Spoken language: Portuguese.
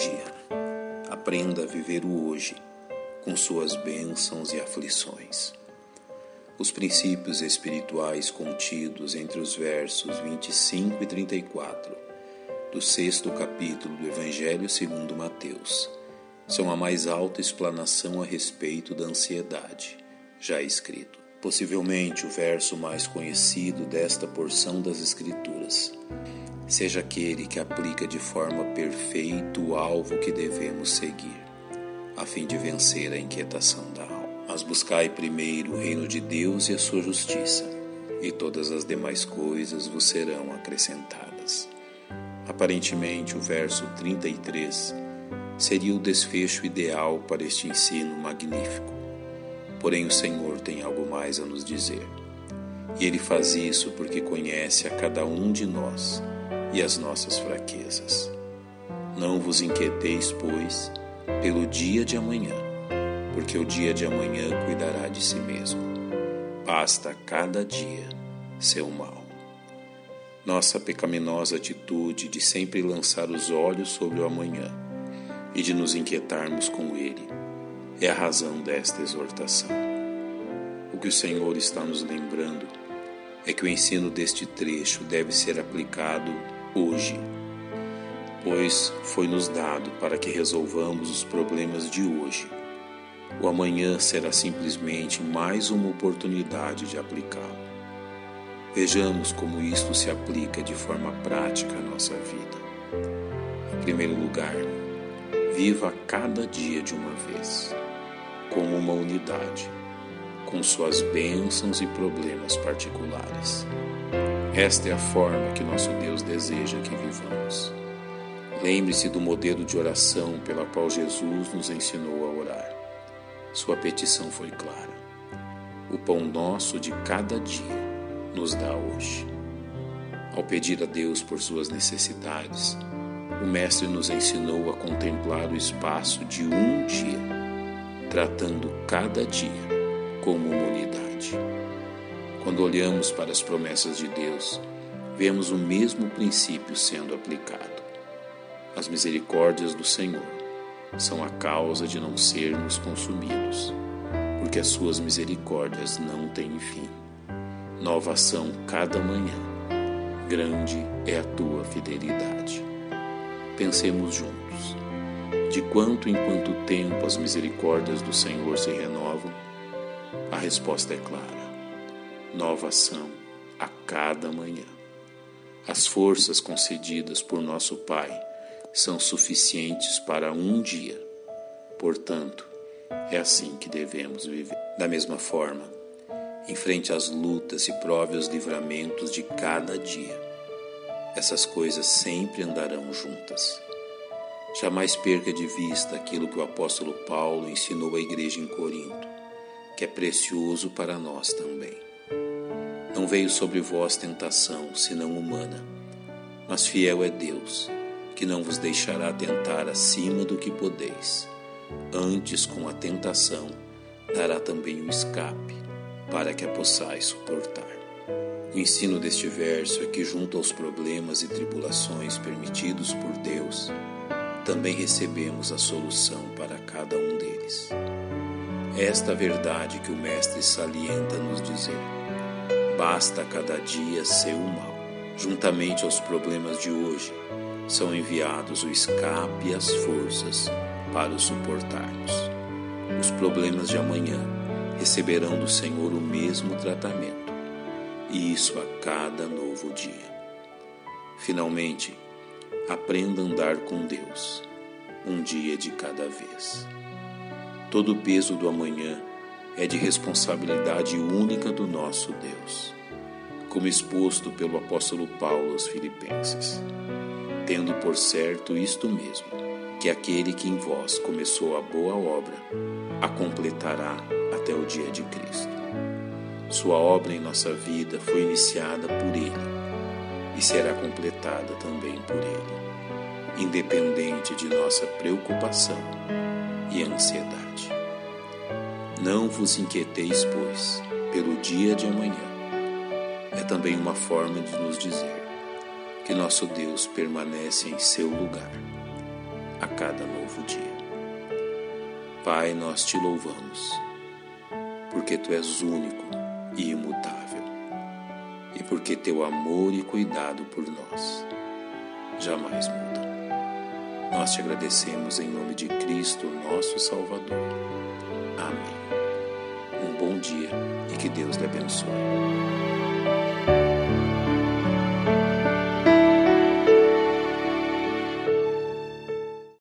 dia. Aprenda a viver o hoje, com suas bênçãos e aflições. Os princípios espirituais contidos entre os versos 25 e 34 do sexto capítulo do Evangelho segundo Mateus são a mais alta explanação a respeito da ansiedade, já escrito. Possivelmente o verso mais conhecido desta porção das Escrituras seja aquele que aplica de forma perfeita o alvo que devemos seguir, a fim de vencer a inquietação da alma. Mas buscai primeiro o reino de Deus e a sua justiça, e todas as demais coisas vos serão acrescentadas. Aparentemente, o verso 33 seria o desfecho ideal para este ensino magnífico. Porém, o Senhor tem algo mais a nos dizer. E Ele faz isso porque conhece a cada um de nós e as nossas fraquezas. Não vos inquieteis, pois, pelo dia de amanhã, porque o dia de amanhã cuidará de si mesmo. Basta cada dia seu mal. Nossa pecaminosa atitude de sempre lançar os olhos sobre o amanhã e de nos inquietarmos com ele é a razão desta exortação. O que o Senhor está nos lembrando é que o ensino deste trecho deve ser aplicado hoje, pois foi-nos dado para que resolvamos os problemas de hoje. O amanhã será simplesmente mais uma oportunidade de aplicá-lo. Vejamos como isto se aplica de forma prática à nossa vida. Em primeiro lugar, viva cada dia de uma vez, como uma unidade, com suas bênçãos e problemas particulares. Esta é a forma que nosso Deus deseja que vivamos. Lembre-se do modelo de oração pela qual Jesus nos ensinou a orar. Sua petição foi clara. O pão nosso de cada dia nos dá hoje. Ao pedir a Deus por suas necessidades, o Mestre nos ensinou a contemplar o espaço de um dia, tratando cada dia como uma unidade. Quando olhamos para as promessas de Deus, vemos o mesmo princípio sendo aplicado. As misericórdias do Senhor são a causa de não sermos consumidos, porque as suas misericórdias não têm fim. Nova ação cada manhã. Grande é a tua fidelidade. Pensemos juntos. De quanto em quanto tempo as misericórdias do Senhor se renovam? A resposta é clara nova ação a cada manhã. As forças concedidas por nosso Pai são suficientes para um dia. Portanto, é assim que devemos viver. Da mesma forma, enfrente as lutas e prove os livramentos de cada dia. Essas coisas sempre andarão juntas. Jamais perca de vista aquilo que o apóstolo Paulo ensinou à igreja em Corinto, que é precioso para nós também. Não veio sobre vós tentação, senão humana, mas fiel é Deus, que não vos deixará tentar acima do que podeis. Antes, com a tentação, dará também o escape, para que a possais suportar. O ensino deste verso é que, junto aos problemas e tribulações permitidos por Deus, também recebemos a solução para cada um deles. Esta verdade que o Mestre salienta nos dizer basta cada dia seu mal. Juntamente aos problemas de hoje, são enviados o escape e as forças para os suportarmos. Os problemas de amanhã receberão do Senhor o mesmo tratamento, e isso a cada novo dia. Finalmente, aprenda a andar com Deus, um dia de cada vez. Todo o peso do amanhã é de responsabilidade única do nosso Deus, como exposto pelo apóstolo Paulo aos Filipenses. Tendo por certo isto mesmo, que aquele que em vós começou a boa obra, a completará até o dia de Cristo. Sua obra em nossa vida foi iniciada por Ele e será completada também por Ele, independente de nossa preocupação e ansiedade. Não vos inquieteis, pois, pelo dia de amanhã. Também uma forma de nos dizer que nosso Deus permanece em seu lugar. a cada novo dia. Pai, nós te louvamos, porque tu és único e imutável, e porque teu amor e cuidado por nós jamais mudam. Nós te agradecemos em nome de Cristo, nosso Salvador. Amém. Um bom dia e que Deus lhe abençoe.